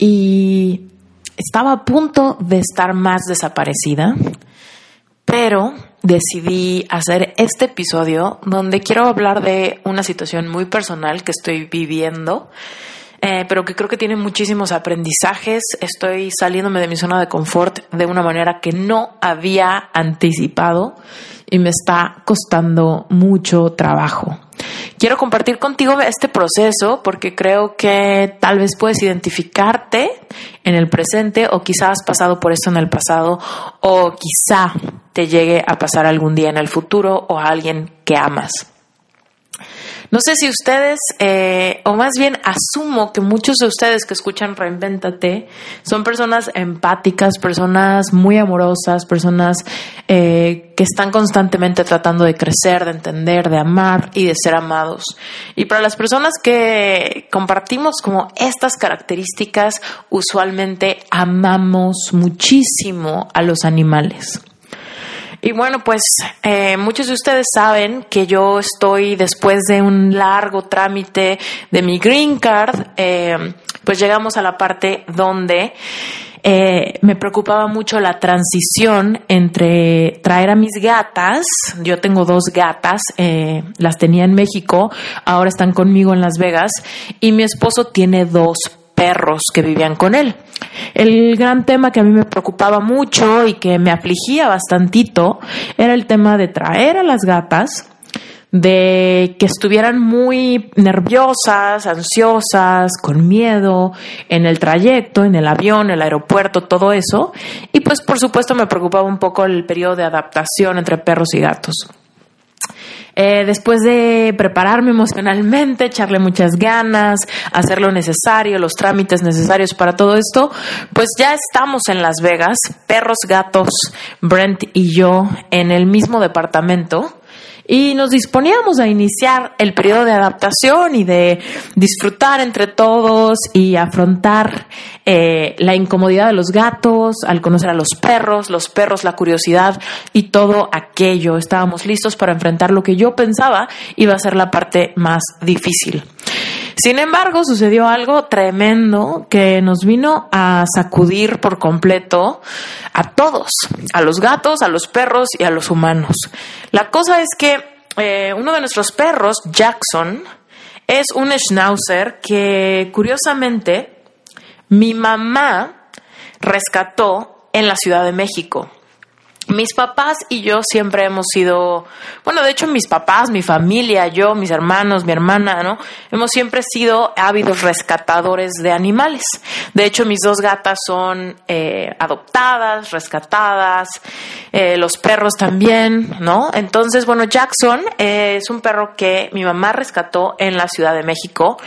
y estaba a punto de estar más desaparecida, pero decidí hacer este episodio donde quiero hablar de una situación muy personal que estoy viviendo. Eh, pero que creo que tiene muchísimos aprendizajes. Estoy saliéndome de mi zona de confort de una manera que no había anticipado y me está costando mucho trabajo. Quiero compartir contigo este proceso porque creo que tal vez puedes identificarte en el presente o quizás has pasado por esto en el pasado o quizá te llegue a pasar algún día en el futuro o a alguien que amas. No sé si ustedes, eh, o más bien asumo que muchos de ustedes que escuchan Reinventate son personas empáticas, personas muy amorosas, personas eh, que están constantemente tratando de crecer, de entender, de amar y de ser amados. Y para las personas que compartimos como estas características, usualmente amamos muchísimo a los animales. Y bueno, pues eh, muchos de ustedes saben que yo estoy después de un largo trámite de mi green card, eh, pues llegamos a la parte donde eh, me preocupaba mucho la transición entre traer a mis gatas, yo tengo dos gatas, las tenía en México, ahora están conmigo en Las Vegas, y mi esposo tiene dos perros que vivían con él. El gran tema que a mí me preocupaba mucho y que me afligía bastantito era el tema de traer a las gatas, de que estuvieran muy nerviosas, ansiosas, con miedo en el trayecto, en el avión, el aeropuerto, todo eso. Y pues por supuesto me preocupaba un poco el periodo de adaptación entre perros y gatos. Eh, después de prepararme emocionalmente, echarle muchas ganas, hacer lo necesario, los trámites necesarios para todo esto, pues ya estamos en Las Vegas, perros, gatos, Brent y yo, en el mismo departamento y nos disponíamos a iniciar el periodo de adaptación y de disfrutar entre todos y afrontar eh, la incomodidad de los gatos, al conocer a los perros, los perros, la curiosidad y todo aquello. Estábamos listos para enfrentar lo que yo pensaba iba a ser la parte más difícil. Sin embargo, sucedió algo tremendo que nos vino a sacudir por completo a todos, a los gatos, a los perros y a los humanos. La cosa es que eh, uno de nuestros perros, Jackson, es un schnauzer que curiosamente mi mamá rescató en la Ciudad de México. Mis papás y yo siempre hemos sido, bueno, de hecho mis papás, mi familia, yo, mis hermanos, mi hermana, ¿no? Hemos siempre sido ávidos rescatadores de animales. De hecho, mis dos gatas son eh, adoptadas, rescatadas, eh, los perros también, ¿no? Entonces, bueno, Jackson es un perro que mi mamá rescató en la Ciudad de México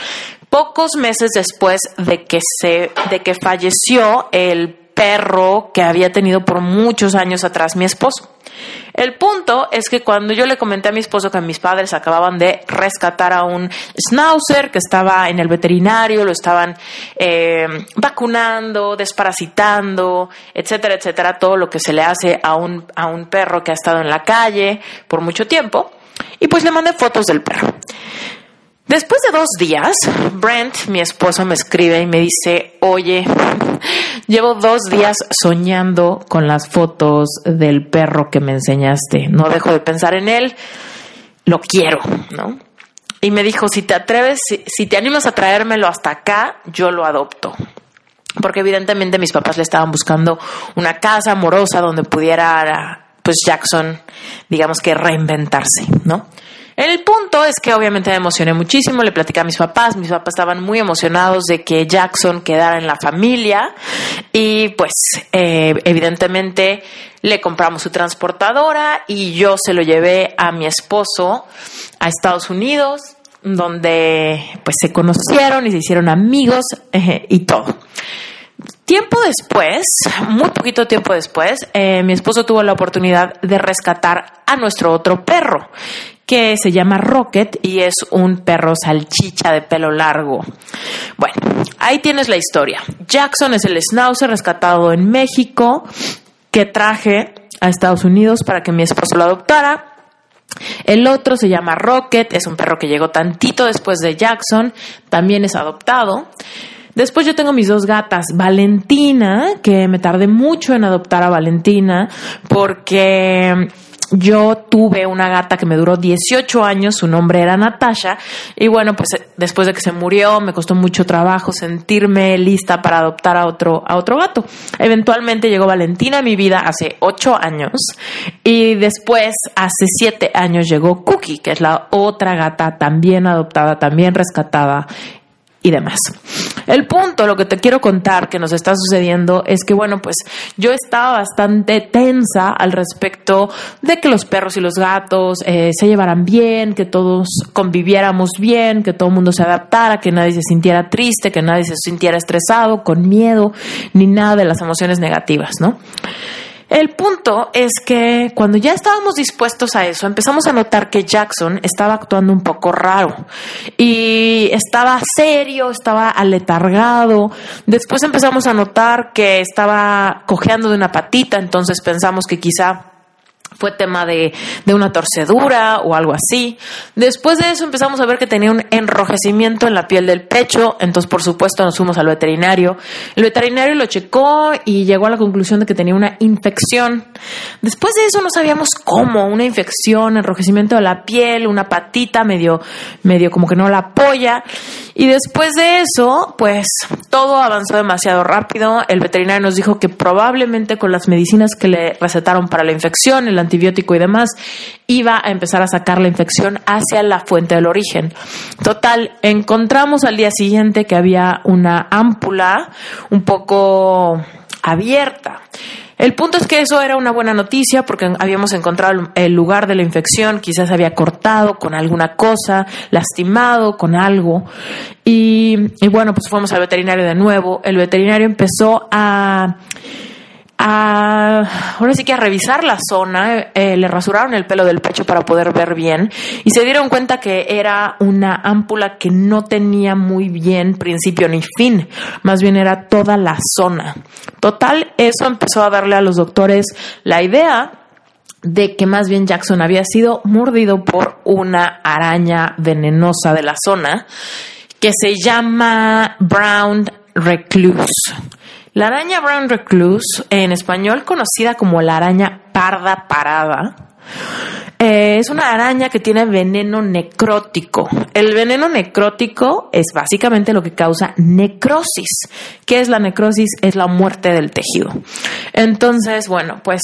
pocos meses después de que se, de que falleció el perro que había tenido por muchos años atrás mi esposo. El punto es que cuando yo le comenté a mi esposo que mis padres acababan de rescatar a un schnauzer que estaba en el veterinario, lo estaban eh, vacunando, desparasitando, etcétera, etcétera, todo lo que se le hace a un, a un perro que ha estado en la calle por mucho tiempo, y pues le mandé fotos del perro. Después de dos días, Brent, mi esposo, me escribe y me dice, oye, llevo dos días soñando con las fotos del perro que me enseñaste. No dejo de pensar en él, lo quiero, ¿no? Y me dijo, si te atreves, si, te animas a traérmelo hasta acá, yo lo adopto porque evidentemente mis papás le estaban buscando una casa amorosa donde pudiera pues Jackson, digamos que reinventarse, ¿no? El punto es que obviamente me emocioné muchísimo, le platicé a mis papás, mis papás estaban muy emocionados de que Jackson quedara en la familia y pues eh, evidentemente le compramos su transportadora y yo se lo llevé a mi esposo a Estados Unidos donde pues se conocieron y se hicieron amigos eh, y todo. Tiempo después, muy poquito tiempo después, eh, mi esposo tuvo la oportunidad de rescatar a nuestro otro perro, que se llama Rocket y es un perro salchicha de pelo largo. Bueno, ahí tienes la historia. Jackson es el schnauzer rescatado en México que traje a Estados Unidos para que mi esposo lo adoptara. El otro se llama Rocket, es un perro que llegó tantito después de Jackson, también es adoptado. Después yo tengo mis dos gatas, Valentina, que me tardé mucho en adoptar a Valentina porque yo tuve una gata que me duró 18 años, su nombre era Natasha, y bueno, pues después de que se murió me costó mucho trabajo sentirme lista para adoptar a otro, a otro gato. Eventualmente llegó Valentina a mi vida hace 8 años, y después, hace 7 años, llegó Cookie, que es la otra gata también adoptada, también rescatada y demás. El punto, lo que te quiero contar que nos está sucediendo es que, bueno, pues yo estaba bastante tensa al respecto de que los perros y los gatos eh, se llevaran bien, que todos conviviéramos bien, que todo el mundo se adaptara, que nadie se sintiera triste, que nadie se sintiera estresado, con miedo, ni nada de las emociones negativas, ¿no? El punto es que cuando ya estábamos dispuestos a eso, empezamos a notar que Jackson estaba actuando un poco raro y estaba serio, estaba aletargado. Después empezamos a notar que estaba cojeando de una patita, entonces pensamos que quizá fue tema de, una torcedura o algo así. Después de eso empezamos a ver que tenía un enrojecimiento en la piel del pecho, entonces por supuesto nos fuimos al veterinario. El veterinario lo checó y llegó a la conclusión de que tenía una infección. Después de eso no sabíamos cómo, una infección, enrojecimiento de la piel, una patita medio, medio como que no la apoya. Y después de eso, pues todo avanzó demasiado rápido. El veterinario nos dijo que probablemente con las medicinas que le recetaron para la infección, antibiótico y demás, iba a empezar a sacar la infección hacia la fuente del origen. Total, encontramos al día siguiente que había una ámpula un poco abierta. El punto es que eso era una buena noticia porque habíamos encontrado el lugar de la infección, quizás había cortado con alguna cosa, lastimado con algo. Y, y bueno, pues fuimos al veterinario de nuevo. El veterinario empezó a ahora sí que a revisar la zona, eh, le rasuraron el pelo del pecho para poder ver bien y se dieron cuenta que era una ámpula que no tenía muy bien principio ni fin, más bien era toda la zona. Total, eso empezó a darle a los doctores la idea de que más bien Jackson había sido mordido por una araña venenosa de la zona que se llama Brown Recluse. La araña brown recluse, en español conocida como la araña parda parada, eh, es una araña que tiene veneno necrótico. El veneno necrótico es básicamente lo que causa necrosis. ¿Qué es la necrosis? Es la muerte del tejido. Entonces, bueno, pues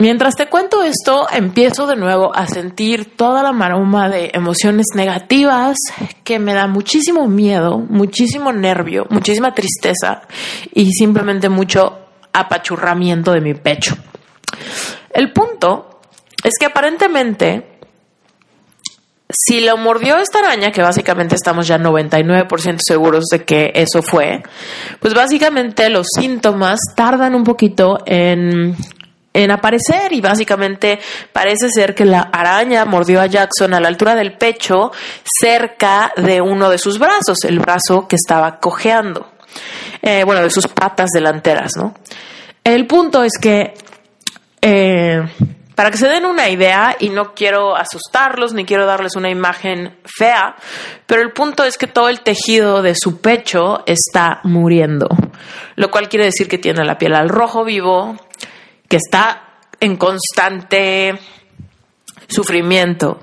Mientras te cuento esto, empiezo de nuevo a sentir toda la maroma de emociones negativas que me da muchísimo miedo, muchísimo nervio, muchísima tristeza y simplemente mucho apachurramiento de mi pecho. El punto es que aparentemente, si lo mordió esta araña, que básicamente estamos ya 99% seguros de que eso fue, pues básicamente los síntomas tardan un poquito en en aparecer y básicamente parece ser que la araña mordió a Jackson a la altura del pecho cerca de uno de sus brazos, el brazo que estaba cojeando, eh, bueno, de sus patas delanteras, ¿no? El punto es que, eh, para que se den una idea, y no quiero asustarlos ni quiero darles una imagen fea, pero el punto es que todo el tejido de su pecho está muriendo, lo cual quiere decir que tiene la piel al rojo vivo, que está en constante sufrimiento,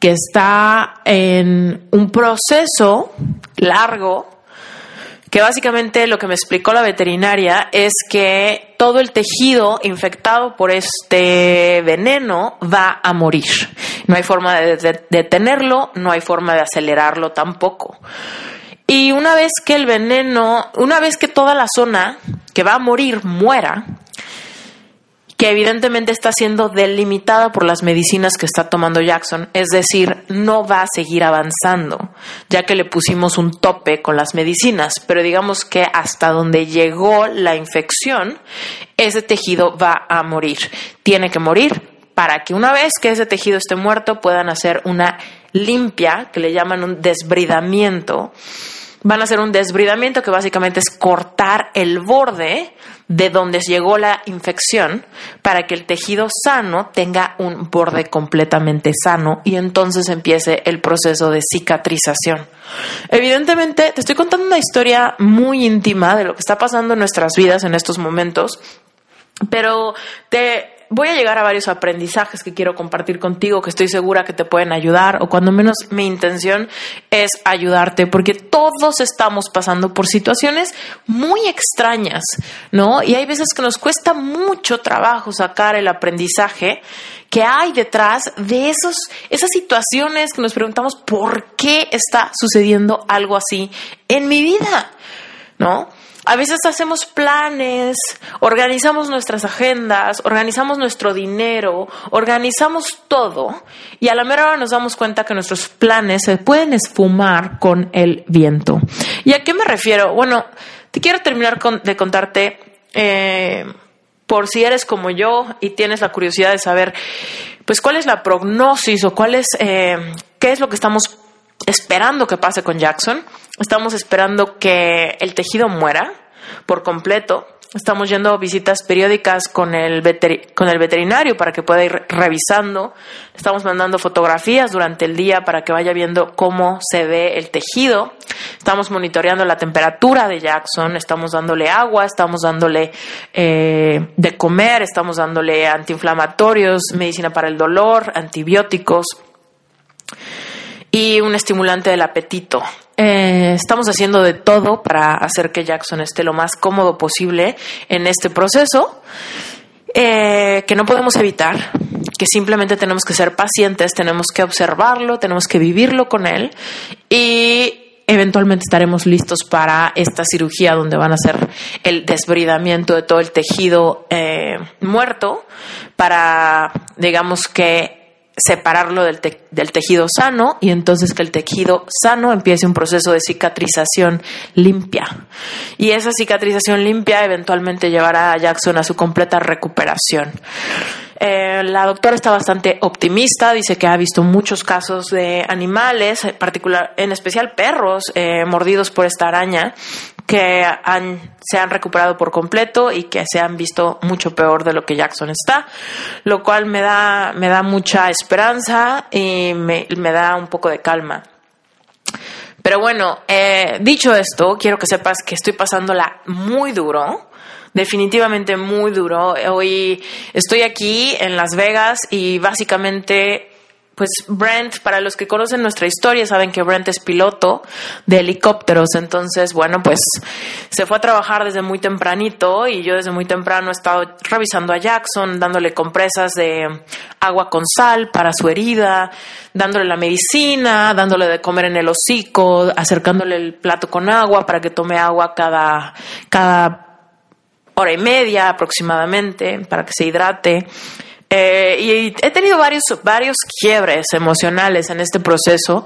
que está en un proceso largo, que básicamente lo que me explicó la veterinaria es que todo el tejido infectado por este veneno va a morir. No hay forma de detenerlo, no hay forma de acelerarlo tampoco. Y una vez que el veneno, una vez que toda la zona que va a morir muera, que evidentemente está siendo delimitada por las medicinas que está tomando Jackson, es decir, no va a seguir avanzando, ya que le pusimos un tope con las medicinas, pero digamos que hasta donde llegó la infección, ese tejido va a morir. Tiene que morir para que una vez que ese tejido esté muerto puedan hacer una limpia, que le llaman un desbridamiento, van a hacer un desbridamiento que básicamente es cortar el borde de donde llegó la infección para que el tejido sano tenga un borde completamente sano y entonces empiece el proceso de cicatrización. Evidentemente, te estoy contando una historia muy íntima de lo que está pasando en nuestras vidas en estos momentos, pero te voy a llegar a varios aprendizajes que quiero compartir contigo, que estoy segura que te pueden ayudar, o cuando menos mi intención es ayudarte, porque todos estamos pasando por situaciones muy extrañas, ¿no? Y hay veces que nos cuesta mucho trabajo sacar el aprendizaje que hay detrás de esos, esas situaciones que nos preguntamos por qué está sucediendo algo así en mi vida, ¿no? A veces hacemos planes, organizamos nuestras agendas, organizamos nuestro dinero, organizamos todo y a la mera hora nos damos cuenta que nuestros planes se pueden esfumar con el viento. ¿Y a qué me refiero? Bueno, te quiero terminar de contarte, eh, por si eres como yo y tienes la curiosidad de saber, pues cuál es la prognosis o cuál es, eh, qué es lo que estamos esperando que pase con Jackson. Estamos esperando que el tejido muera por completo. Estamos yendo visitas periódicas con el, con el veterinario para que pueda ir revisando. Estamos mandando fotografías durante el día para que vaya viendo cómo se ve el tejido. Estamos monitoreando la temperatura de Jackson. Estamos dándole agua, estamos dándole eh, de comer, estamos dándole antiinflamatorios, medicina para el dolor, antibióticos y un estimulante del apetito. Eh, estamos haciendo de todo para hacer que Jackson esté lo más cómodo posible en este proceso, eh, que no podemos evitar, que simplemente tenemos que ser pacientes, tenemos que observarlo, tenemos que vivirlo con él y eventualmente estaremos listos para esta cirugía donde van a hacer el desbridamiento de todo el tejido eh, muerto para, digamos que separarlo del, del, tejido sano y entonces que el tejido sano empiece un proceso de cicatrización limpia. Y esa cicatrización limpia eventualmente llevará a Jackson a su completa recuperación. Eh, la doctora está bastante optimista, dice que ha visto muchos casos de animales, en, particular, en especial perros, eh, mordidos por esta araña, que han, se han recuperado por completo y que se han visto mucho peor de lo que Jackson está, lo cual me da, me da mucha esperanza y me, me da un poco de calma. Pero bueno, eh, dicho esto, quiero que sepas que estoy pasándola muy duro definitivamente muy duro. Hoy estoy aquí en Las Vegas y básicamente pues Brent, para los que conocen nuestra historia, saben que Brent es piloto de helicópteros, entonces, bueno, pues se fue a trabajar desde muy tempranito y yo desde muy temprano he estado revisando a Jackson, dándole compresas de agua con sal para su herida, dándole la medicina, dándole de comer en el hocico, acercándole el plato con agua para que tome agua cada, cada hora y media aproximadamente para que se hidrate. Eh, y he tenido varios, varios quiebres emocionales en este proceso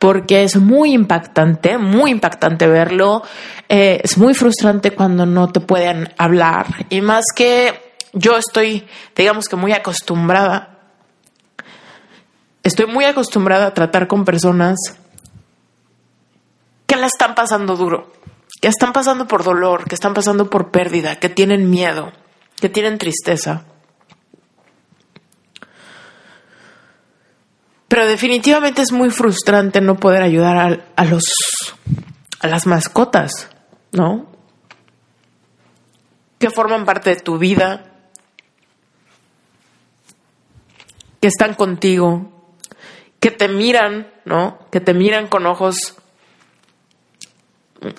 porque es muy impactante, muy impactante verlo. Eh, es muy frustrante cuando no te pueden hablar. Y más que yo estoy, digamos que muy acostumbrada, estoy muy acostumbrada a tratar con personas que la están pasando duro que están pasando por dolor, que están pasando por pérdida, que tienen miedo, que tienen tristeza. Pero definitivamente es muy frustrante no poder ayudar a, los a las mascotas, ¿no? Que forman parte de tu vida, que están contigo, que te miran, ¿no? Que te miran con ojos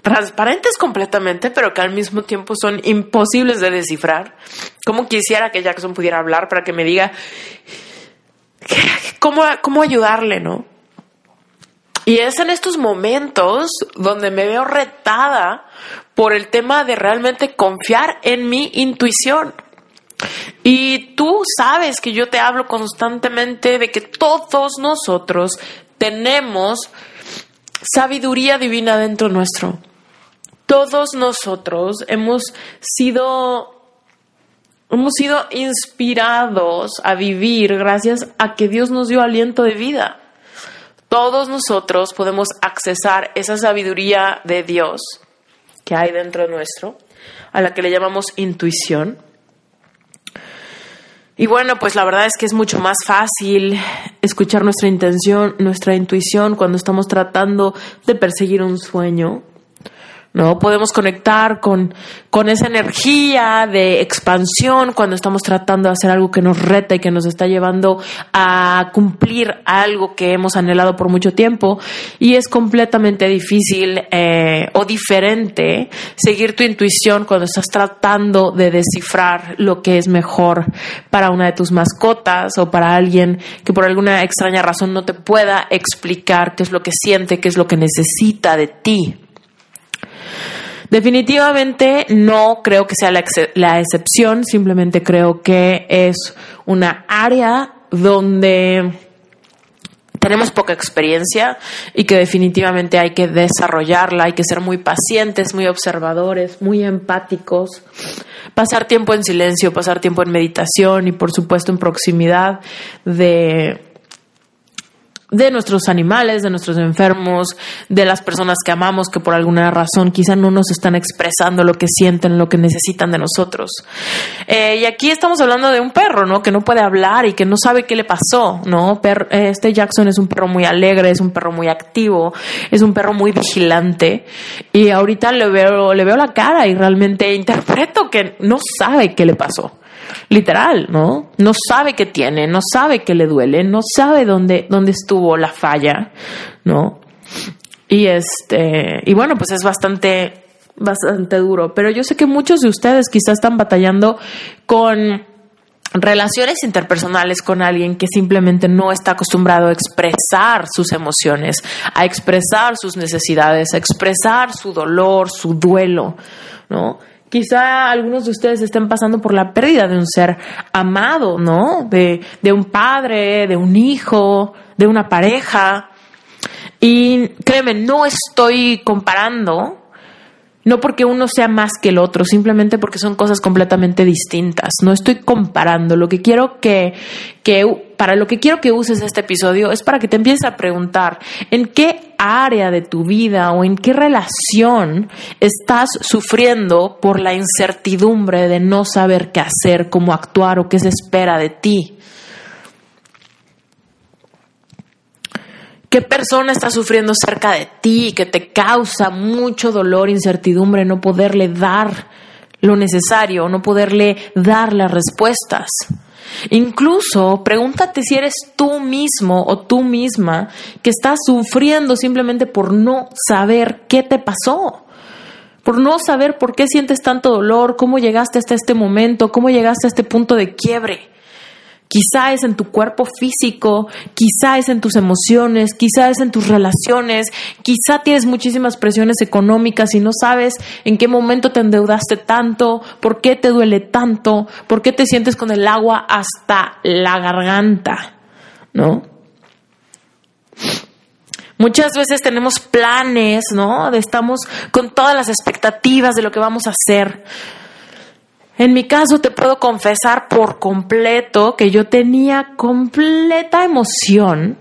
transparentes completamente, pero que al mismo tiempo son imposibles de descifrar. Como quisiera que Jackson pudiera hablar para que me diga cómo, cómo ayudarle, ¿no? Y es en estos momentos donde me veo retada por el tema de realmente confiar en mi intuición. Y tú sabes que yo te hablo constantemente de que todos nosotros tenemos sabiduría divina dentro nuestro. Todos nosotros hemos sido hemos sido inspirados a vivir gracias a que Dios nos dio aliento de vida. Todos nosotros podemos accesar esa sabiduría de Dios que hay dentro nuestro, a la que le llamamos intuición. Y bueno, pues la verdad es que es mucho más fácil escuchar nuestra intención, nuestra intuición cuando estamos tratando de perseguir un sueño ¿no? Podemos conectar con, con esa energía de expansión cuando estamos tratando de hacer algo que nos reta y que nos está llevando a cumplir algo que hemos anhelado por mucho tiempo. Y es completamente difícil eh, o diferente seguir tu intuición cuando estás tratando de descifrar lo que es mejor para una de tus mascotas o para alguien que por alguna extraña razón no te pueda explicar qué es lo que siente, qué es lo que necesita de ti. Definitivamente no creo que sea la, excepción, simplemente creo que es una área donde tenemos poca experiencia y que definitivamente hay que desarrollarla, hay que ser muy pacientes, muy observadores, muy empáticos, pasar tiempo en silencio, pasar tiempo en meditación y por supuesto en proximidad de de nuestros animales, de nuestros enfermos, de las personas que amamos que por alguna razón quizá no nos están expresando lo que sienten, lo que necesitan de nosotros. Eh, y aquí estamos hablando de un perro, ¿no? Que no puede hablar y que no sabe qué le pasó, ¿no? este Jackson es un perro muy alegre, es un perro muy activo, es un perro muy vigilante y ahorita le veo, le veo la cara y realmente interpreto que no sabe qué le pasó literal, ¿no? No sabe qué tiene, no sabe qué le duele, no sabe dónde, dónde estuvo la falla, ¿no? Y este, y bueno, pues es bastante, bastante duro. Pero yo sé que muchos de ustedes quizás están batallando con relaciones interpersonales con alguien que simplemente no está acostumbrado a expresar sus emociones, a expresar sus necesidades, a expresar su dolor, su duelo, ¿no? Quizá algunos de ustedes estén pasando por la pérdida de un ser amado, ¿no? De, un padre, de un hijo, de una pareja. Y créeme, no estoy comparando no porque uno sea más que el otro, simplemente porque son cosas completamente distintas. No estoy comparando. Lo que quiero que, que, para lo que quiero que uses este episodio es para que te empieces a preguntar en qué área de tu vida o en qué relación estás sufriendo por la incertidumbre de no saber qué hacer, cómo actuar o qué se espera de ti. ¿Qué persona está sufriendo cerca de ti que te causa mucho dolor, incertidumbre, no poderle dar lo necesario, no poderle dar las respuestas? Incluso pregúntate si eres tú mismo o tú misma que estás sufriendo simplemente por no saber qué te pasó, por no saber por qué sientes tanto dolor, cómo llegaste hasta este momento, cómo llegaste a este punto de quiebre. Quizá es en tu cuerpo físico, quizá es en tus emociones, quizá es en tus relaciones, quizá tienes muchísimas presiones económicas y no sabes en qué momento te endeudaste tanto, por qué te duele tanto, por qué te sientes con el agua hasta la garganta, ¿no? Muchas veces tenemos planes, ¿no? Estamos con todas las expectativas de lo que vamos a hacer en mi caso te puedo confesar por completo que yo tenía completa emoción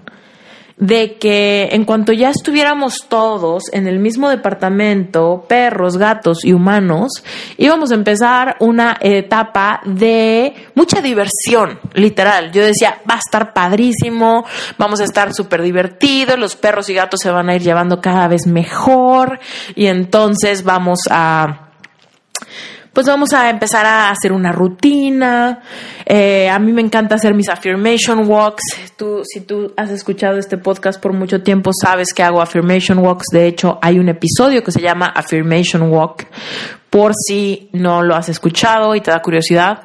de que en cuanto ya estuviéramos todos en el mismo departamento, perros, gatos y humanos, íbamos a empezar una etapa de mucha diversión, literal. Yo decía, va a estar padrísimo, vamos a estar súper divertidos, los perros y gatos se van a ir llevando cada vez mejor y entonces vamos a pues vamos a empezar a hacer una rutina. Eh, a mí me encanta hacer mis affirmation walks. Tú, si tú has escuchado este podcast por mucho tiempo, sabes que hago affirmation walks. De hecho, hay un episodio que se llama Affirmation Walk. Por si no lo has escuchado y te da curiosidad.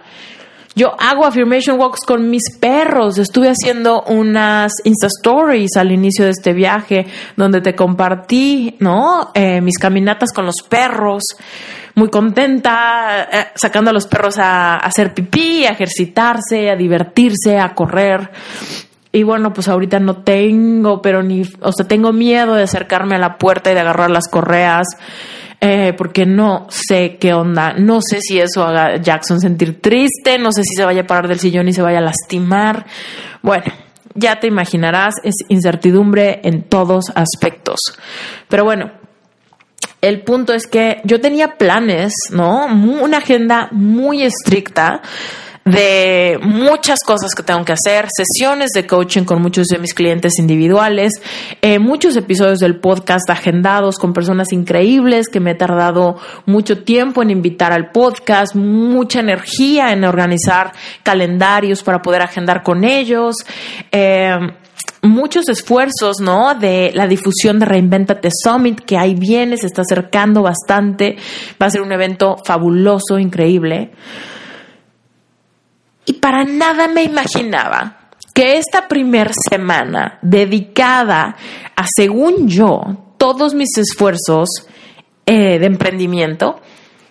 Yo hago affirmation walks con mis perros. Estuve haciendo unas Insta Stories al inicio de este viaje donde te compartí, ¿no? Eh, mis caminatas con los perros. Muy contenta, eh, sacando a los perros a, hacer pipí, a ejercitarse, a divertirse, a correr. Y bueno, pues ahorita no tengo, pero ni, o sea, tengo miedo de acercarme a la puerta y de agarrar las correas eh, porque no sé qué onda, no sé si eso haga Jackson sentir triste, no sé si se vaya a parar del sillón y se vaya a lastimar. Bueno, ya te imaginarás, es incertidumbre en todos aspectos. Pero bueno, el punto es que yo tenía planes, ¿no? Una agenda muy estricta de muchas cosas que tengo que hacer, sesiones de coaching con muchos de mis clientes individuales, eh, muchos episodios del podcast agendados con personas increíbles que me he tardado mucho tiempo en invitar al podcast, mucha energía en organizar calendarios para poder agendar con ellos. Eh, muchos esfuerzos, ¿no? De la difusión de Reinventate Summit, que ahí viene, se está acercando bastante. Va a ser un evento fabuloso, increíble. Y para nada me imaginaba que esta primera semana dedicada a, según yo, todos mis esfuerzos eh, de emprendimiento,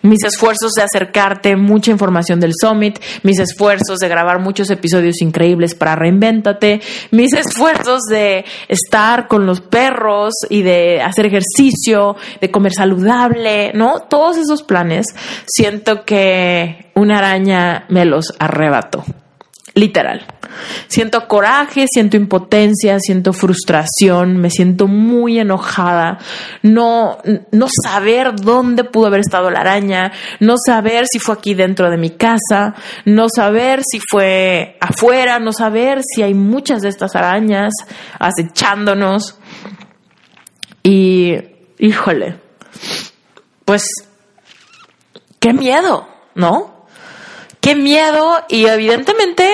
mis esfuerzos de acercarte mucha información del Summit, mis esfuerzos de grabar muchos episodios increíbles para Reinvéntate, mis esfuerzos de estar con los perros y de hacer ejercicio, de comer saludable, ¿no? Todos esos planes, siento que una araña me los arrebató literal. Siento coraje, siento impotencia, siento frustración, me siento muy enojada, no, no saber dónde pudo haber estado la araña, no saber si fue aquí dentro de mi casa, no saber si fue afuera, no saber si hay muchas de estas arañas acechándonos. Y, híjole, pues, qué miedo, ¿no? Qué miedo y evidentemente,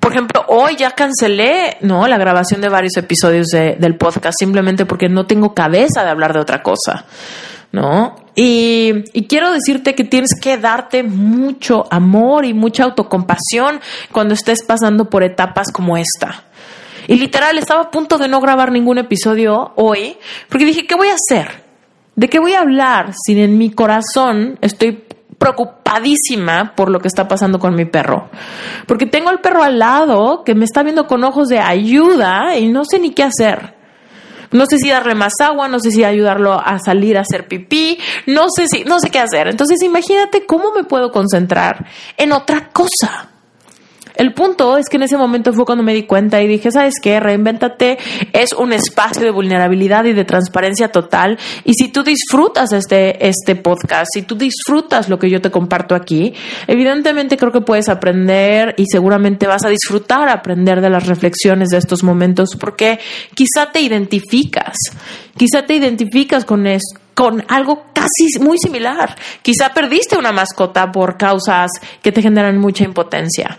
por ejemplo, hoy ya cancelé, ¿no? La grabación de varios episodios del podcast simplemente porque no tengo cabeza de hablar de otra cosa, ¿no? Y, y, quiero decirte que tienes que darte mucho amor y mucha autocompasión cuando estés pasando por etapas como esta. Y literal, estaba a punto de no grabar ningún episodio hoy porque dije, ¿qué voy a hacer? ¿De qué voy a hablar si en mi corazón estoy preocupadísima por lo que está pasando con mi perro. Porque tengo al perro al lado que me está viendo con ojos de ayuda y no sé ni qué hacer. No sé si darle más agua, no sé si ayudarlo a salir a hacer pipí, no sé si, no sé qué hacer. Entonces imagínate cómo me puedo concentrar en otra cosa. El punto es que en ese momento fue cuando me di cuenta y dije, ¿sabes qué? Reinvéntate es un espacio de vulnerabilidad y de transparencia total. Y si tú disfrutas este, este podcast, si tú disfrutas lo que yo te comparto aquí, evidentemente creo que puedes aprender y seguramente vas a disfrutar aprender de las reflexiones de estos momentos porque quizá te identificas, quizá te identificas con esto con algo casi muy similar. Quizá perdiste una mascota por causas que te generan mucha impotencia.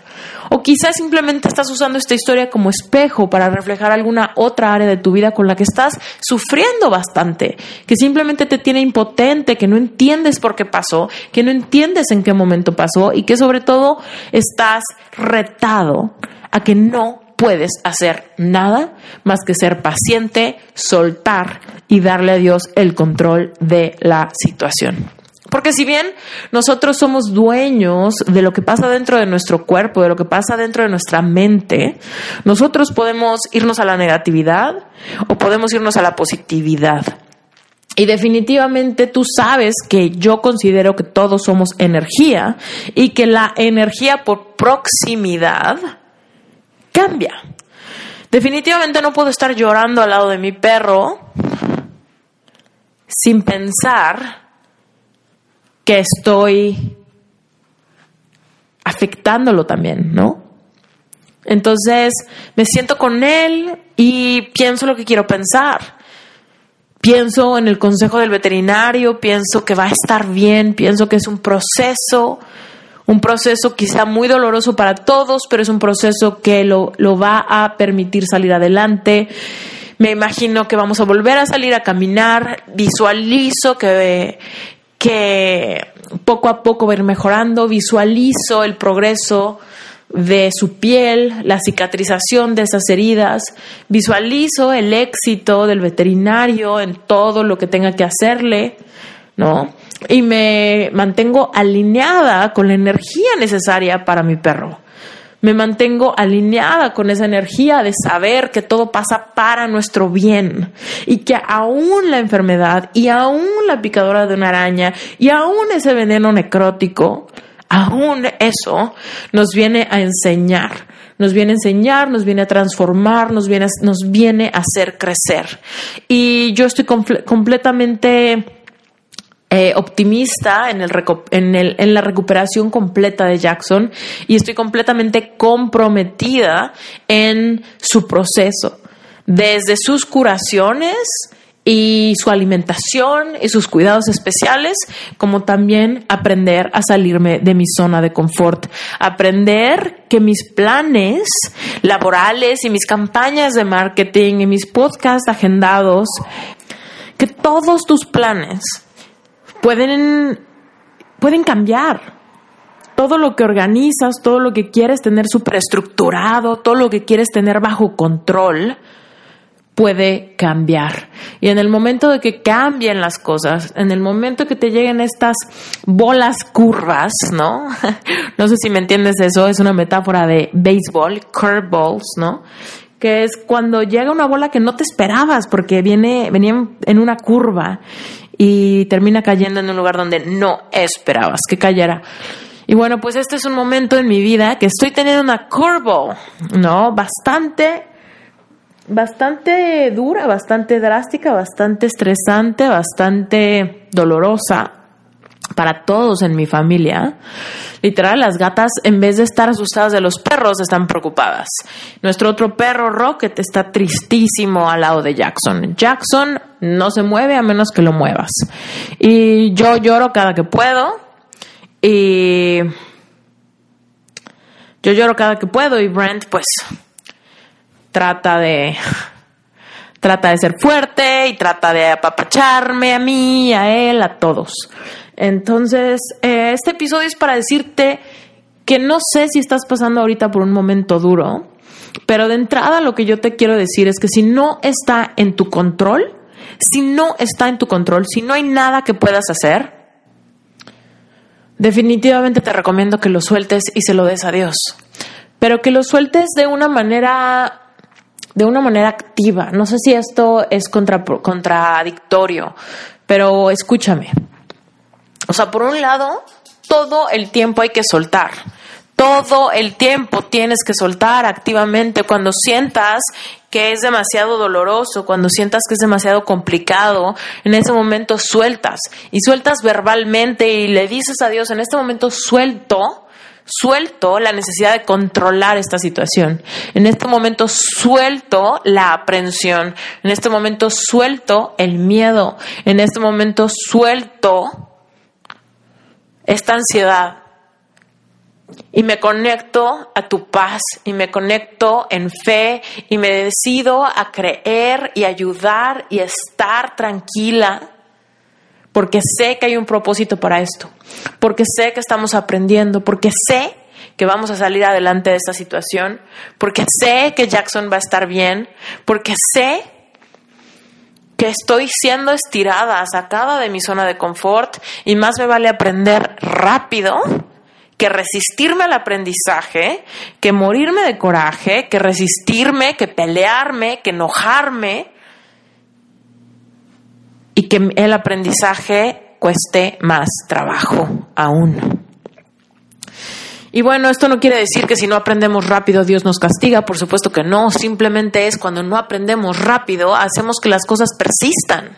O quizás simplemente estás usando esta historia como espejo para reflejar alguna otra área de tu vida con la que estás sufriendo bastante, que simplemente te tiene impotente, que no entiendes por qué pasó, que no entiendes en qué momento pasó y que sobre todo estás retado a que no puedes hacer nada más que ser paciente, soltar y darle a Dios el control de la situación. Porque si bien nosotros somos dueños de lo que pasa dentro de nuestro cuerpo, de lo que pasa dentro de nuestra mente, nosotros podemos irnos a la negatividad o podemos irnos a la positividad. Y definitivamente tú sabes que yo considero que todos somos energía y que la energía por proximidad cambia. Definitivamente no puedo estar llorando al lado de mi perro sin pensar que estoy afectándolo también, ¿no? Entonces me siento con él y pienso lo que quiero pensar. pienso en el consejo del veterinario, pienso que va a estar bien, pienso que es un proceso, un proceso quizá muy doloroso para todos, pero es un proceso que lo, lo va a permitir salir adelante. Me imagino que vamos a volver a salir a caminar, visualizo que, que poco a poco va a ir mejorando, visualizo el progreso de su piel, la cicatrización de esas heridas, visualizo el éxito del veterinario en todo lo que tenga que hacerle, ¿no? Y me mantengo alineada con la energía necesaria para mi perro. Me mantengo alineada con esa energía de saber que todo pasa para nuestro bien y que aún la enfermedad y aún la picadura de una araña y aún ese veneno necrótico aún eso nos viene a enseñar, nos viene a enseñar, nos viene a transformar, nos viene a, nos viene a hacer crecer. Y yo estoy completamente eh, optimista en, el, en, el, en la recuperación completa de Jackson y estoy completamente comprometida en su proceso, desde sus curaciones, y su alimentación y sus cuidados especiales, como también aprender a salirme de mi zona de confort, aprender que mis planes laborales y mis campañas de marketing y mis podcasts agendados, que todos tus planes pueden, pueden cambiar. Todo lo que organizas, todo lo que quieres tener superestructurado, todo lo que quieres tener bajo control, puede cambiar. Y en el momento de que cambien las cosas, en el momento que te lleguen estas bolas curvas, ¿no? no sé si me entiendes eso, es una metáfora de béisbol, curveballs, ¿no? Que es cuando llega una bola que no te esperabas porque viene, venía en una curva y termina cayendo en un lugar donde no esperabas que cayera. Y bueno, pues este es un momento en mi vida que estoy teniendo una curveball, ¿no? Bastante bastante dura, bastante drástica, bastante estresante, bastante dolorosa para todos en mi familia. Literal, las gatas, en vez de estar asustadas de los perros, están preocupadas. Nuestro otro perro, Rocket, está tristísimo al lado de Jackson. Jackson no se mueve a menos que lo muevas. Y yo lloro cada que puedo. Y yo lloro cada que puedo. Y Brent, pues, trata de trata de ser fuerte y trata de apapacharme a mí, a él, a todos. Entonces, eh, este episodio es para decirte que no sé si estás pasando ahorita por un momento duro, pero de entrada lo que yo te quiero decir es que si no está en tu control, si no está en tu control, si no hay nada que puedas hacer, definitivamente te recomiendo que lo sueltes y se lo des a Dios. Pero que lo sueltes de una manera de una manera activa. No sé si esto es contradictorio, pero escúchame. O sea, por un lado, todo el tiempo hay que soltar. Todo el tiempo tienes que soltar activamente cuando sientas que es demasiado doloroso, cuando sientas que es demasiado complicado, en ese momento sueltas y sueltas verbalmente y le dices a Dios, en este momento suelto suelto la necesidad de controlar esta situación. En este momento suelto la aprensión. En este momento suelto el miedo. En este momento suelto esta ansiedad. Y me conecto a tu paz y me conecto en fe y me decido a creer y ayudar y estar tranquila porque sé que hay un propósito para esto, porque sé que estamos aprendiendo, porque sé que vamos a salir adelante de esta situación, porque sé que Jackson va a estar bien, porque sé que estoy siendo estirada, sacada de mi zona de confort y más me vale aprender rápido que resistirme al aprendizaje, que morirme de coraje, que resistirme, que pelearme, que enojarme, y que el aprendizaje cueste más trabajo aún. Y bueno, esto no quiere decir que si no aprendemos rápido Dios nos castiga, por supuesto que no, simplemente es cuando no aprendemos rápido, hacemos que las cosas persistan.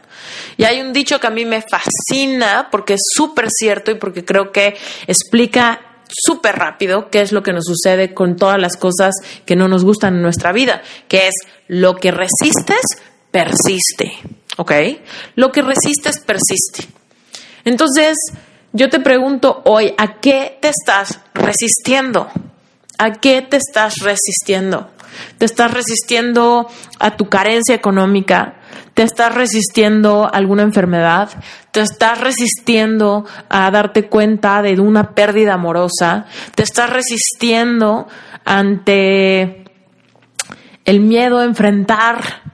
Y hay un dicho que a mí me fascina porque es súper cierto y porque creo que explica súper rápido qué es lo que nos sucede con todas las cosas que no nos gustan en nuestra vida, que es lo que resistes, persiste. ¿ok? Lo que resistes persiste. Entonces, yo te pregunto hoy, ¿a qué te estás resistiendo? ¿A qué te estás resistiendo? ¿Te estás resistiendo a tu carencia económica? ¿Te estás resistiendo a alguna enfermedad? ¿Te estás resistiendo a darte cuenta de una pérdida amorosa? ¿Te estás resistiendo ante el miedo a enfrentar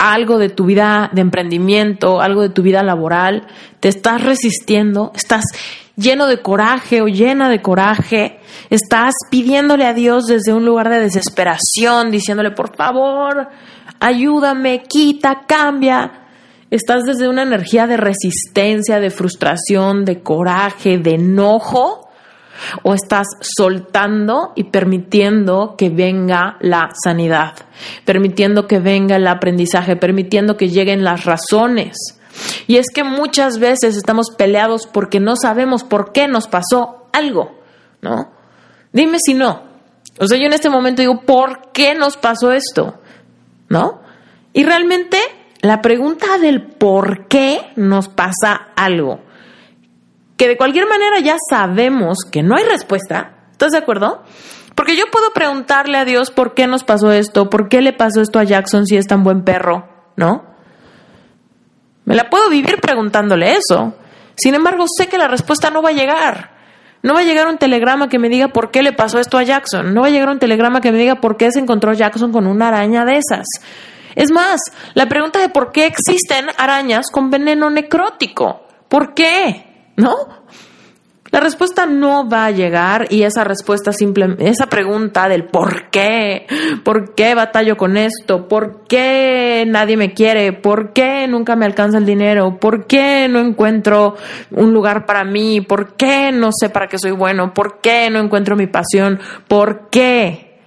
algo de tu vida de emprendimiento, algo de tu vida laboral, te estás resistiendo, estás lleno de coraje o llena de coraje, estás pidiéndole a Dios desde un lugar de desesperación, diciéndole, por favor, ayúdame, quita, cambia. Estás desde una energía de resistencia, de frustración, de coraje, de enojo o estás soltando y permitiendo que venga la sanidad, permitiendo que venga el aprendizaje, permitiendo que lleguen las razones. Y es que muchas veces estamos peleados porque no sabemos por qué nos pasó algo, ¿no? Dime si no. O sea, yo en este momento digo, ¿por qué nos pasó esto? ¿No? Y realmente la pregunta del por qué nos pasa algo que de cualquier manera ya sabemos que no hay respuesta. ¿Estás de acuerdo? Porque yo puedo preguntarle a Dios por qué nos pasó esto, por qué le pasó esto a Jackson si es tan buen perro, ¿no? Me la puedo vivir preguntándole eso. Sin embargo, sé que la respuesta no va a llegar. No va a llegar un telegrama que me diga por qué le pasó esto a Jackson. No va a llegar un telegrama que me diga por qué se encontró Jackson con una araña de esas. Es más, la pregunta de por qué existen arañas con veneno necrótico. ¿Por qué? ¿No? La respuesta no va a llegar y esa respuesta simple, esa pregunta del por qué, por qué batallo con esto, por qué nadie me quiere, por qué nunca me alcanza el dinero, por qué no encuentro un lugar para mí, por qué no sé para qué soy bueno, por qué no encuentro mi pasión, por qué.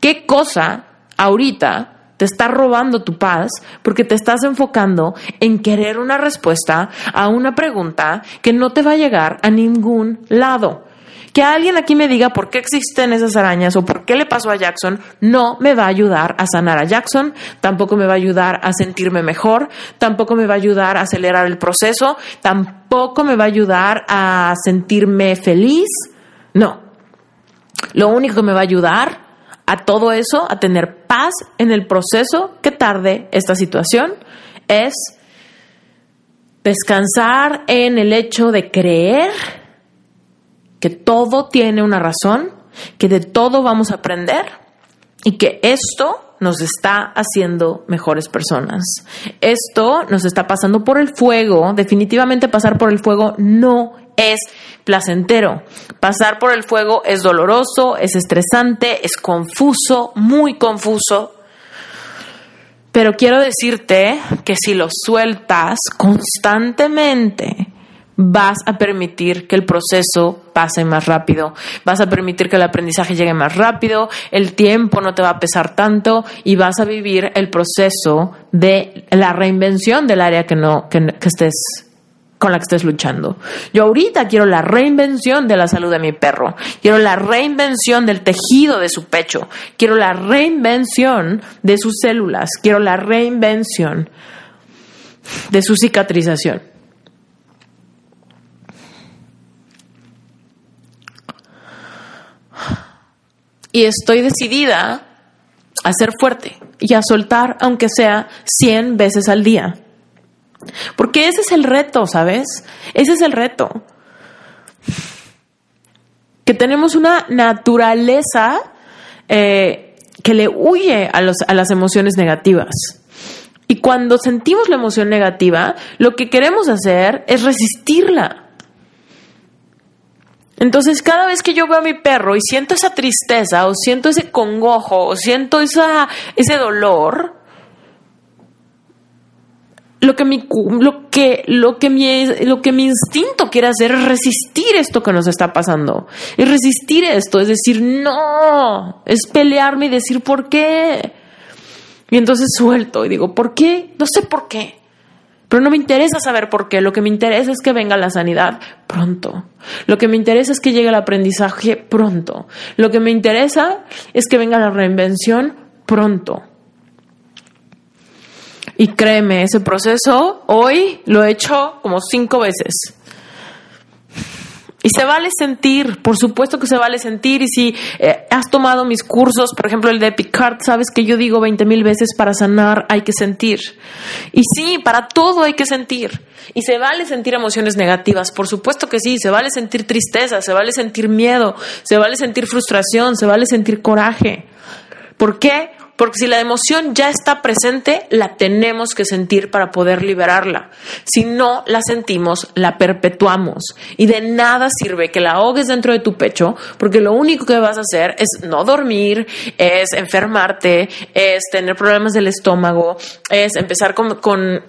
¿Qué cosa ahorita te está robando tu paz porque te estás enfocando en querer una respuesta a una pregunta que no te va a llegar a ningún lado. Que alguien aquí me diga por qué existen esas arañas o por qué le pasó a Jackson no me va a ayudar a sanar a Jackson, tampoco me va a ayudar a sentirme mejor, tampoco me va a ayudar a acelerar el proceso, tampoco me va a ayudar a sentirme feliz. No. Lo único que me va a ayudar a todo eso, a tener paz en el proceso que tarde esta situación, es descansar en el hecho de creer que todo tiene una razón, que de todo vamos a aprender y que esto nos está haciendo mejores personas. Esto nos está pasando por el fuego. Definitivamente pasar por el fuego no es placentero. Pasar por el fuego es doloroso, es estresante, es confuso, muy confuso. Pero quiero decirte que si lo sueltas constantemente, vas a permitir que el proceso pase más rápido, vas a permitir que el aprendizaje llegue más rápido, el tiempo no te va a pesar tanto y vas a vivir el proceso de la reinvención del área que no que, que estés con la que estés luchando. Yo ahorita quiero la reinvención de la salud de mi perro, quiero la reinvención del tejido de su pecho, quiero la reinvención de sus células, quiero la reinvención de su cicatrización. Y estoy decidida a ser fuerte y a soltar aunque sea 100 veces al día porque ese es el reto, ¿sabes? Ese es el reto. Que tenemos una naturaleza eh, que le huye a, a las emociones negativas. Y cuando sentimos la emoción negativa, lo que queremos hacer es resistirla. Entonces, cada vez que yo veo a mi perro y siento esa tristeza, o siento ese congojo, o siento esa, ese dolor, lo que mi lo que lo que mi lo que mi instinto quiere hacer es resistir esto que nos está pasando. Es resistir esto es decir no es pelearme y decir por qué y entonces suelto y digo por qué no sé por qué. Pero no me interesa saber por qué. Lo que me interesa es que venga la sanidad pronto. Lo que me interesa es que llegue el aprendizaje pronto. Lo que me interesa es que venga la reinvención pronto Y créeme, ese proceso hoy lo he hecho como cinco veces. Y se vale sentir, por supuesto que se vale sentir. Y si eh, has tomado mis cursos, por ejemplo el de Picard, sabes que yo digo 20 mil veces para sanar hay que sentir. Y sí, para todo hay que sentir. Y se vale sentir emociones negativas, por supuesto que sí. Se vale sentir tristeza, se vale sentir miedo, se vale sentir frustración, se vale sentir coraje. ¿Por qué? Porque si la emoción ya está presente, la tenemos que sentir para poder liberarla. Si no la sentimos, la perpetuamos. Y de nada sirve que la ahogues dentro de tu pecho, porque lo único que vas a hacer es no dormir, es enfermarte, es tener problemas del estómago, es empezar con, con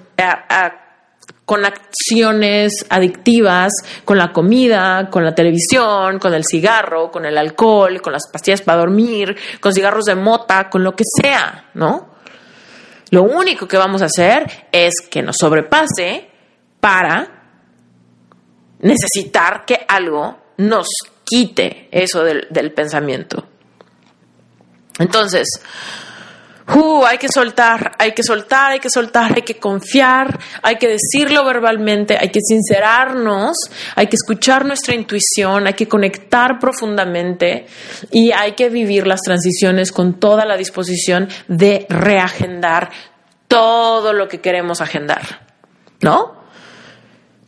con acciones adictivas, con la comida, con la televisión, con el cigarro, con el alcohol, con las pastillas para dormir, con cigarros de mota, con lo que sea, ¿no? Lo único que vamos a hacer es que nos sobrepase para necesitar que algo nos quite eso del, del pensamiento. Entonces, Uh, hay que soltar, hay que soltar, hay que soltar, hay que confiar, hay que decirlo verbalmente, hay que sincerarnos, hay que escuchar nuestra intuición, hay que conectar profundamente y hay que vivir las transiciones con toda la disposición de reagendar todo lo que queremos agendar, ¿no?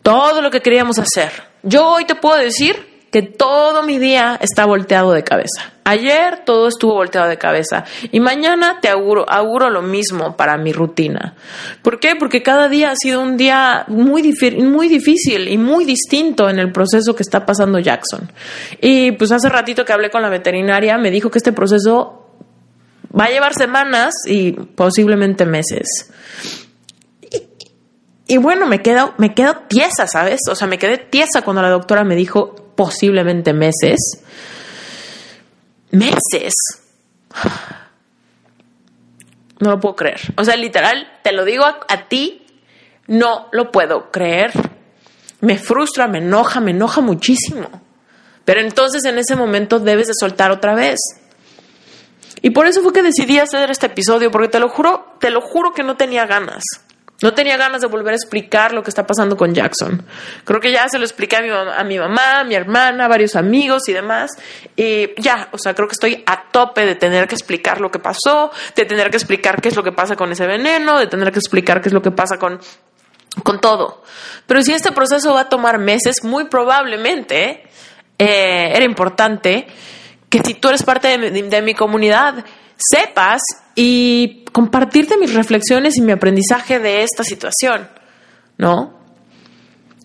Todo lo que queríamos hacer. Yo hoy te puedo decir que todo mi día está volteado de cabeza. Ayer todo estuvo volteado de cabeza y mañana te auguro, auguro lo mismo para mi rutina. ¿Por qué? Porque cada día ha sido un día muy, muy difícil y muy distinto en el proceso que está pasando Jackson. Y pues hace ratito que hablé con la veterinaria me dijo que este proceso va a llevar semanas y posiblemente meses. Y, bueno, me quedo, me quedo tiesa, ¿sabes? O sea, me quedé tiesa cuando la doctora me dijo, posiblemente meses. Meses. No lo puedo creer. O sea, literal, te lo digo a, ti, no lo puedo creer. Me frustra, me enoja, me enoja muchísimo. Pero entonces en ese momento debes de soltar otra vez. Y por eso fue que decidí hacer este episodio, porque te lo juro, te lo juro que no tenía ganas. No tenía ganas de volver a explicar lo que está pasando con Jackson. Creo que ya se lo expliqué a mi, a mi mamá, a mi hermana, a varios amigos y demás. Y ya, o sea, creo que estoy a tope de tener que explicar lo que pasó, de tener que explicar qué es lo que pasa con ese veneno, de tener que explicar qué es lo que pasa con, con todo. Pero si este proceso va a tomar meses, muy probablemente eh, era importante que si tú eres parte de mi comunidad, sepas y compartirte mis reflexiones y mi aprendizaje de esta situación, ¿no?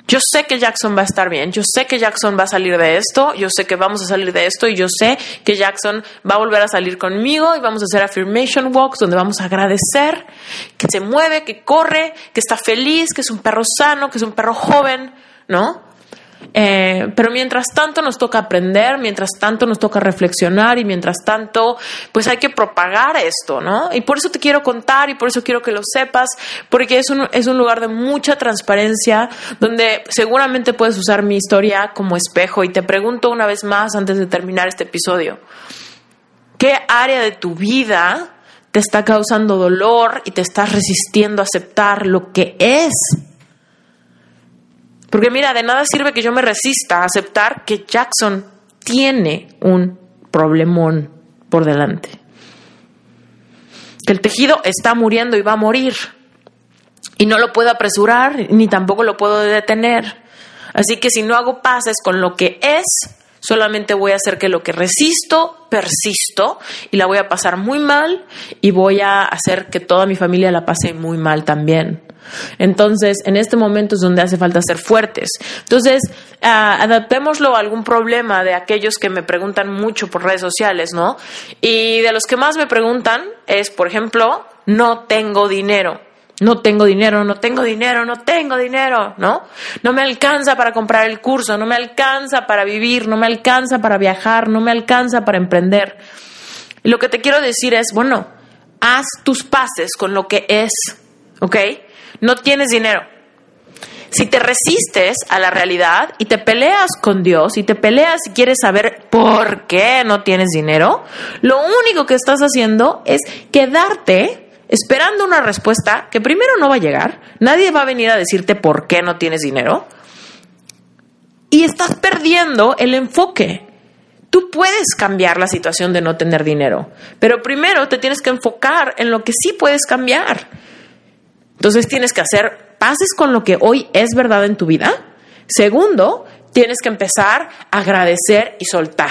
Yo sé que Jackson va a estar bien, yo sé que Jackson va a salir de esto, yo sé que vamos a salir de esto y yo sé que Jackson va a volver a salir conmigo y vamos a hacer affirmation walks donde vamos a agradecer que se mueve, que corre, que está feliz, que es un perro sano, que es un perro joven, ¿no? Eh, pero mientras tanto nos toca aprender, mientras tanto nos toca reflexionar y mientras tanto pues hay que propagar esto, ¿no? Y por eso te quiero contar y por eso quiero que lo sepas, porque es un, es un lugar de mucha transparencia donde seguramente puedes usar mi historia como espejo y te pregunto una vez más antes de terminar este episodio, ¿qué área de tu vida te está causando dolor y te estás resistiendo a aceptar lo que es? Porque mira, de nada sirve que yo me resista a aceptar que Jackson tiene un problemón por delante. Que el tejido está muriendo y va a morir. Y no lo puedo apresurar ni tampoco lo puedo detener. Así que si no hago pases con lo que es, solamente voy a hacer que lo que resisto, persisto y la voy a pasar muy mal y voy a hacer que toda mi familia la pase muy mal también. Entonces, en este momento es donde hace falta ser fuertes. Entonces, ah, adaptémoslo a algún problema de aquellos que me preguntan mucho por redes sociales, ¿no? Y de los que más me preguntan es, por ejemplo, no tengo dinero. No tengo dinero, no tengo dinero, no tengo dinero, ¿no? No me alcanza para comprar el curso, no me alcanza para vivir, no me alcanza para viajar, no me alcanza para emprender. Y lo que te quiero decir es, bueno, haz tus pases con lo que es, ¿ok? No tienes dinero. Si te resistes a la realidad y te peleas con Dios y te peleas y quieres saber por qué no tienes dinero, lo único que estás haciendo es quedarte esperando una respuesta que primero no va a llegar, nadie va a venir a decirte por qué no tienes dinero y estás perdiendo el enfoque. Tú puedes cambiar la situación de no tener dinero, pero primero te tienes que enfocar en lo que sí puedes cambiar. Entonces tienes que hacer pases con lo que hoy es verdad en tu vida. Segundo, tienes que empezar a agradecer y soltar.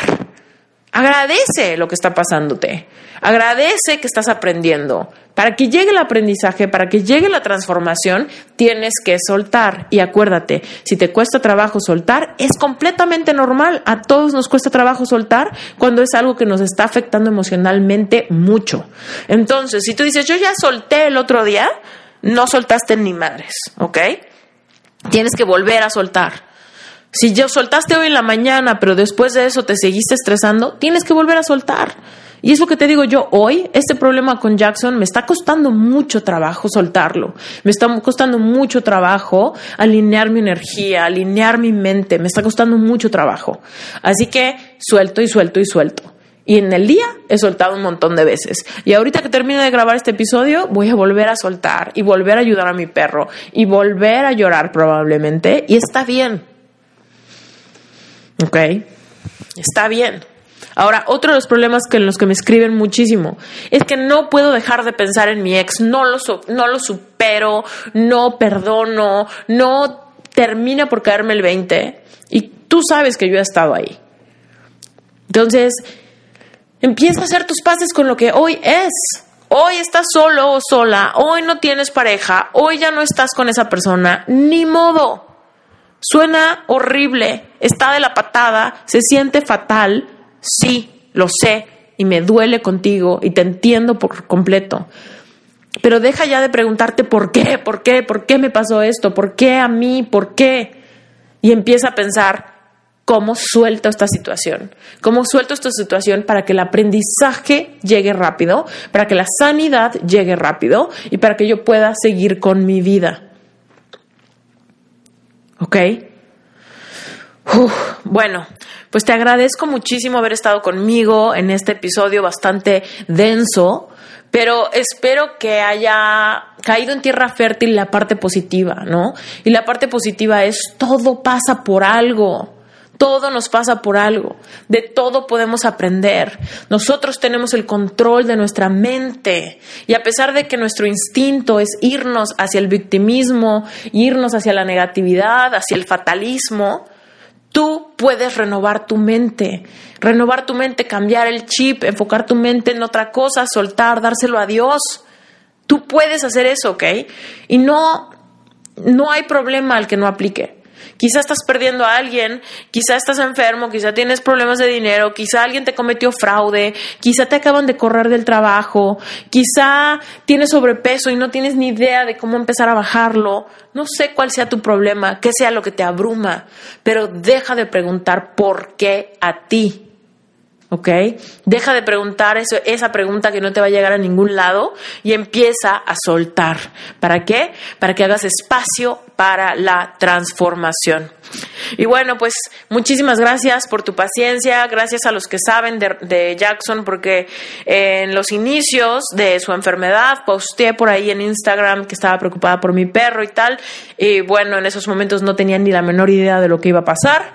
Agradece lo que está pasándote. Agradece que estás aprendiendo. Para que llegue el aprendizaje, para que llegue la transformación, tienes que soltar. Y acuérdate, si te cuesta trabajo soltar, es completamente normal. A todos nos cuesta trabajo soltar cuando es algo que nos está afectando emocionalmente mucho. Entonces, si tú dices, yo ya solté el otro día, no soltaste ni madres, ¿ok? Tienes que volver a soltar. Si yo soltaste hoy en la mañana, pero después de eso te seguiste estresando, tienes que volver a soltar. Y es lo que te digo yo hoy, este problema con Jackson me está costando mucho trabajo soltarlo. Me está costando mucho trabajo alinear mi energía, alinear mi mente. Me está costando mucho trabajo. Así que suelto y suelto y suelto. Y en el día he soltado un montón de veces. Y ahorita que termine de grabar este episodio, voy a volver a soltar y volver a ayudar a mi perro y volver a llorar probablemente. Y está bien. ¿Ok? Está bien. Ahora, otro de los problemas que los que me escriben muchísimo es que no puedo dejar de pensar en mi ex, no lo, no lo supero, no perdono, no termina por caerme el 20 y tú sabes que yo he estado ahí. Entonces, empieza a hacer tus pases con lo que hoy es. Hoy estás solo o sola, hoy no tienes pareja, hoy ya no estás con esa persona, ni modo. Suena horrible, está de la patada, se siente fatal, sí, lo sé, y me duele contigo y te entiendo por completo. Pero deja ya de preguntarte por qué, por qué, por qué me pasó esto, por qué a mí, por qué. Y empieza a pensar cómo suelto esta situación, cómo suelto esta situación para que el aprendizaje llegue rápido, para que la sanidad llegue rápido y para que yo pueda seguir con mi vida. ¿Ok? bueno, pues te agradezco muchísimo haber estado conmigo en este episodio bastante denso, pero espero que haya caído en tierra fértil la parte positiva, ¿no? Y la parte positiva es todo pasa por algo. Todo nos pasa por algo, de todo podemos aprender. Nosotros tenemos el control de nuestra mente y a pesar de que nuestro instinto es irnos hacia el victimismo, irnos hacia la negatividad, hacia el fatalismo, tú puedes renovar tu mente, renovar tu mente, cambiar el chip, enfocar tu mente en otra cosa, soltar, dárselo a Dios. Tú puedes hacer eso, ¿ok? Y no, no hay problema al que no aplique. Quizá estás perdiendo a alguien, quizá estás enfermo, quizá tienes problemas de dinero, quizá alguien te cometió fraude, quizá te acaban de correr del trabajo, quizá tienes sobrepeso y no tienes ni idea de cómo empezar a bajarlo. No sé cuál sea tu problema, qué sea lo que te abruma, pero deja de preguntar por qué a ti. ¿Ok? Deja de preguntar eso, esa pregunta que no te va a llegar a ningún lado y empieza a soltar. ¿Para qué? Para que hagas espacio para la transformación. Y bueno, pues muchísimas gracias por tu paciencia, gracias a los que saben de, Jackson, porque en los inicios de su enfermedad posteé por ahí en Instagram que estaba preocupada por mi perro y tal, y bueno, en esos momentos no tenía ni la menor idea de lo que iba a pasar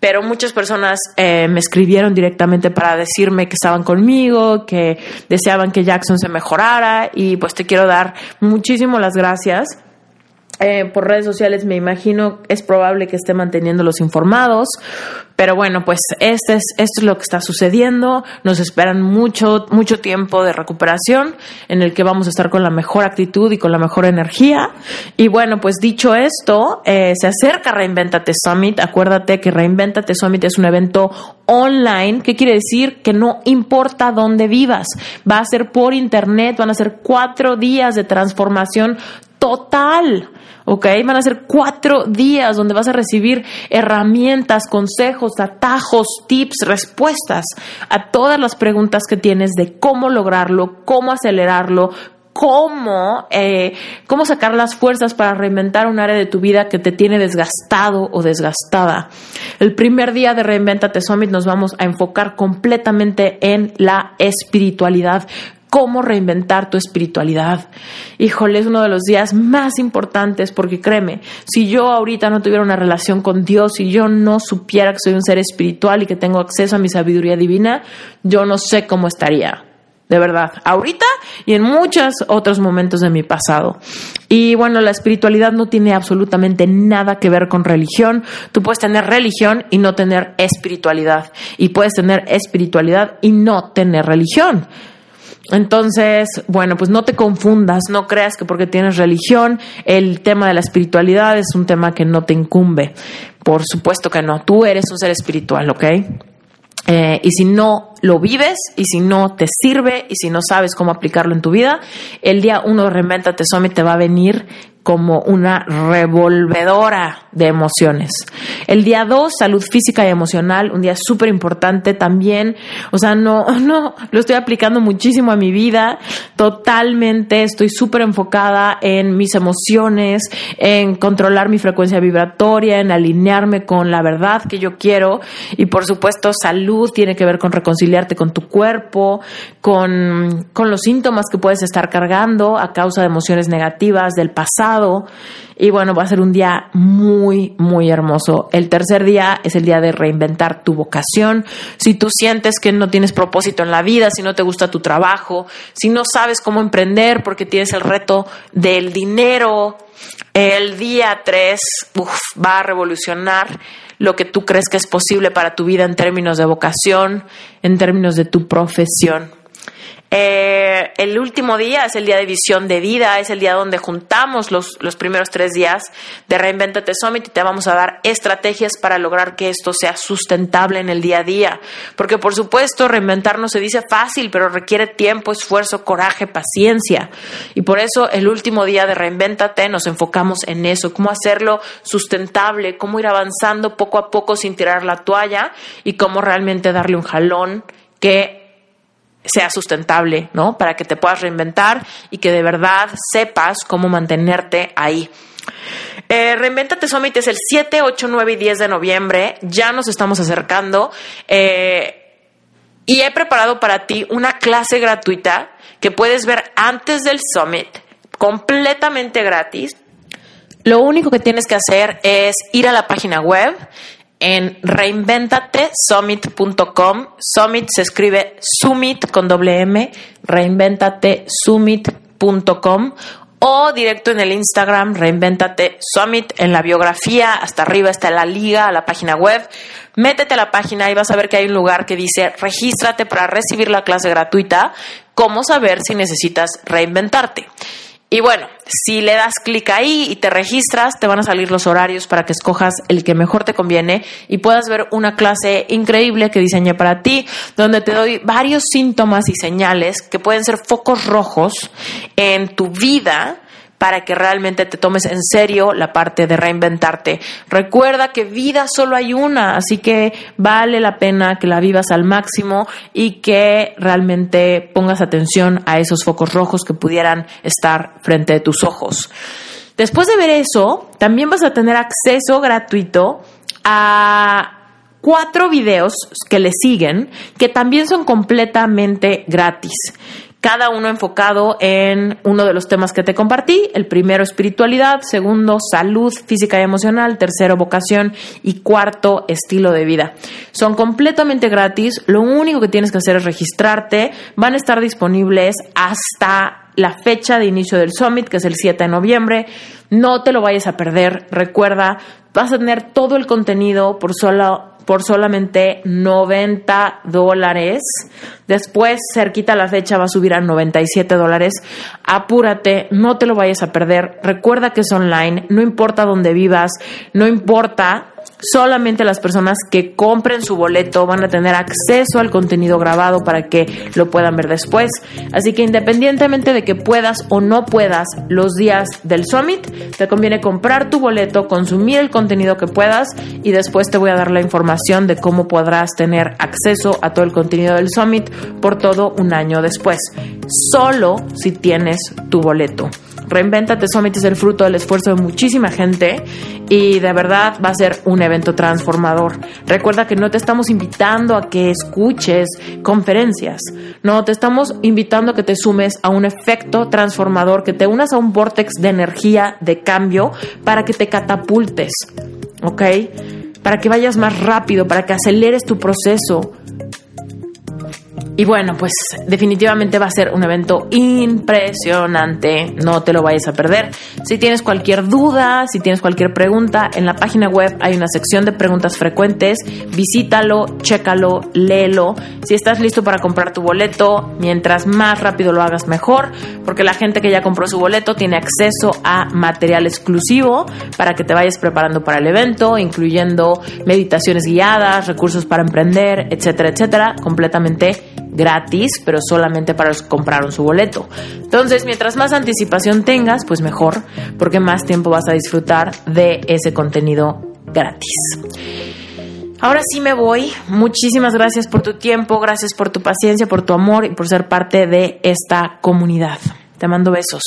pero muchas personas eh, me escribieron directamente para decirme que estaban conmigo, que deseaban que Jackson se mejorara y pues te quiero dar muchísimo las gracias. Eh, por redes sociales me imagino es probable que esté manteniéndolos informados, pero bueno, pues este es, esto es lo que está sucediendo. Nos esperan mucho, mucho tiempo de recuperación en el que vamos a estar con la mejor actitud y con la mejor energía. Y bueno, pues dicho esto, eh, se acerca Reinventate Summit. Acuérdate que Reinventate Summit es un evento online. ¿Qué quiere decir? Que no importa dónde vivas. Va a ser por internet, van a ser cuatro días de transformación total. ¿Ok? Van a ser cuatro días donde vas a recibir herramientas, consejos, atajos, tips, respuestas a todas las preguntas que tienes de cómo lograrlo, cómo acelerarlo, cómo, eh, cómo sacar las fuerzas para reinventar un área de tu vida que te tiene desgastado o desgastada. El primer día de Reinventate Summit nos vamos a enfocar completamente en la espiritualidad cómo reinventar tu espiritualidad. Híjole, es uno de los días más importantes porque créeme, si yo ahorita no tuviera una relación con Dios, si yo no supiera que soy un ser espiritual y que tengo acceso a mi sabiduría divina, yo no sé cómo estaría. De verdad, ahorita y en muchos otros momentos de mi pasado. Y bueno, la espiritualidad no tiene absolutamente nada que ver con religión. Tú puedes tener religión y no tener espiritualidad. Y puedes tener espiritualidad y no tener religión. Entonces, bueno, pues no te confundas, no creas que porque tienes religión, el tema de la espiritualidad es un tema que no te incumbe. Por supuesto que no, tú eres un ser espiritual, ¿ok? Eh, y si no lo vives y si no te sirve y si no sabes cómo aplicarlo en tu vida, el día uno de Reinventate Summit te va a venir como una revolvedora de emociones. El día 2, salud física y emocional, un día súper importante también. O sea, no, no, lo estoy aplicando muchísimo a mi vida. Totalmente estoy súper enfocada en mis emociones, en controlar mi frecuencia vibratoria, en alinearme con la verdad que yo quiero. Y por supuesto, salud tiene que ver con reconciliarte con tu cuerpo, con, con los síntomas que puedes estar cargando a causa de emociones negativas del pasado y bueno, va a ser un día muy, muy hermoso. El tercer día es el día de reinventar tu vocación. Si tú sientes que no tienes propósito en la vida, si no te gusta tu trabajo, si no sabes cómo emprender porque tienes el reto del dinero, el día 3 va a revolucionar lo que tú crees que es posible para tu vida en términos de vocación, en términos de tu profesión. Eh, el último día es el día de visión de vida, es el día donde juntamos los, los primeros tres días de Reinventate Summit y te vamos a dar estrategias para lograr que esto sea sustentable en el día a día. Porque por supuesto, reinventarnos se dice fácil, pero requiere tiempo, esfuerzo, coraje, paciencia. Y por eso el último día de Reinventate nos enfocamos en eso, cómo hacerlo sustentable, cómo ir avanzando poco a poco sin tirar la toalla y cómo realmente darle un jalón que sea sustentable, ¿no? Para que te puedas reinventar y que de verdad sepas cómo mantenerte ahí. Eh, Reinventate Summit es el 7, 8, 9 y 10 de noviembre. Ya nos estamos acercando. Eh, y he preparado para ti una clase gratuita que puedes ver antes del Summit, completamente gratis. Lo único que tienes que hacer es ir a la página web en reinventatesummit.com. Summit se escribe Summit con doble M, reinventatesummit.com o directo en el Instagram Reinventate Summit en la biografía, hasta arriba está la liga la página web. Métete a la página y vas a ver que hay un lugar que dice regístrate para recibir la clase gratuita, cómo saber si necesitas reinventarte. Y bueno, si le das clic ahí y te registras, te van a salir los horarios para que escojas el que mejor te conviene y puedas ver una clase increíble que diseñé para ti, donde te doy varios síntomas y señales que pueden ser focos rojos en tu vida para que realmente te tomes en serio la parte de reinventarte. Recuerda que vida solo hay una, así que vale la pena que la vivas al máximo y que realmente pongas atención a esos focos rojos que pudieran estar frente a tus ojos. Después de ver eso, también vas a tener acceso gratuito a cuatro videos que le siguen que también son completamente gratis cada uno enfocado en uno de los temas que te compartí. El primero, espiritualidad. Segundo, salud física y emocional. Tercero, vocación. Y cuarto, estilo de vida. Son completamente gratis. Lo único que tienes que hacer es registrarte. Van a estar disponibles hasta la fecha de inicio del summit, que es el 7 de noviembre. No te lo vayas a perder. Recuerda, vas a tener todo el contenido por solo por solamente 90 dólares. Después, cerquita la fecha, va a subir a 97 dólares. Apúrate, no te lo vayas a perder. Recuerda que es online, no importa dónde vivas, no importa Solamente las personas que compren su boleto van a tener acceso al contenido grabado para que lo puedan ver después. Así que independientemente de que puedas o no puedas los días del summit, te conviene comprar tu boleto, consumir el contenido que puedas y después te voy a dar la información de cómo podrás tener acceso a todo el contenido del summit por todo un año después. Solo si tienes tu boleto. Reinventate Summit es el fruto del esfuerzo de muchísima gente y de verdad va a ser un evento transformador. Recuerda que no te estamos invitando a que escuches conferencias, no, te estamos invitando a que te sumes a un efecto transformador, que te unas a un vortex de energía, de cambio, para que te catapultes, ¿ok? Para que vayas más rápido, para que aceleres tu proceso, y bueno, pues definitivamente va a ser un evento impresionante, no te lo vayas a perder. Si tienes cualquier duda, si tienes cualquier pregunta, en la página web hay una sección de preguntas frecuentes, visítalo, chécalo, léelo. Si estás listo para comprar tu boleto, mientras más rápido lo hagas mejor, porque la gente que ya compró su boleto tiene acceso a material exclusivo para que te vayas preparando para el evento, incluyendo meditaciones guiadas, recursos para emprender, etcétera, etcétera, completamente gratis, pero solamente para los que compraron su boleto. Entonces, mientras más anticipación tengas, pues mejor, porque más tiempo vas a disfrutar de ese contenido gratis. Ahora sí me voy. Muchísimas gracias por tu tiempo, gracias por tu paciencia, por tu amor y por ser parte de esta comunidad. Te mando besos.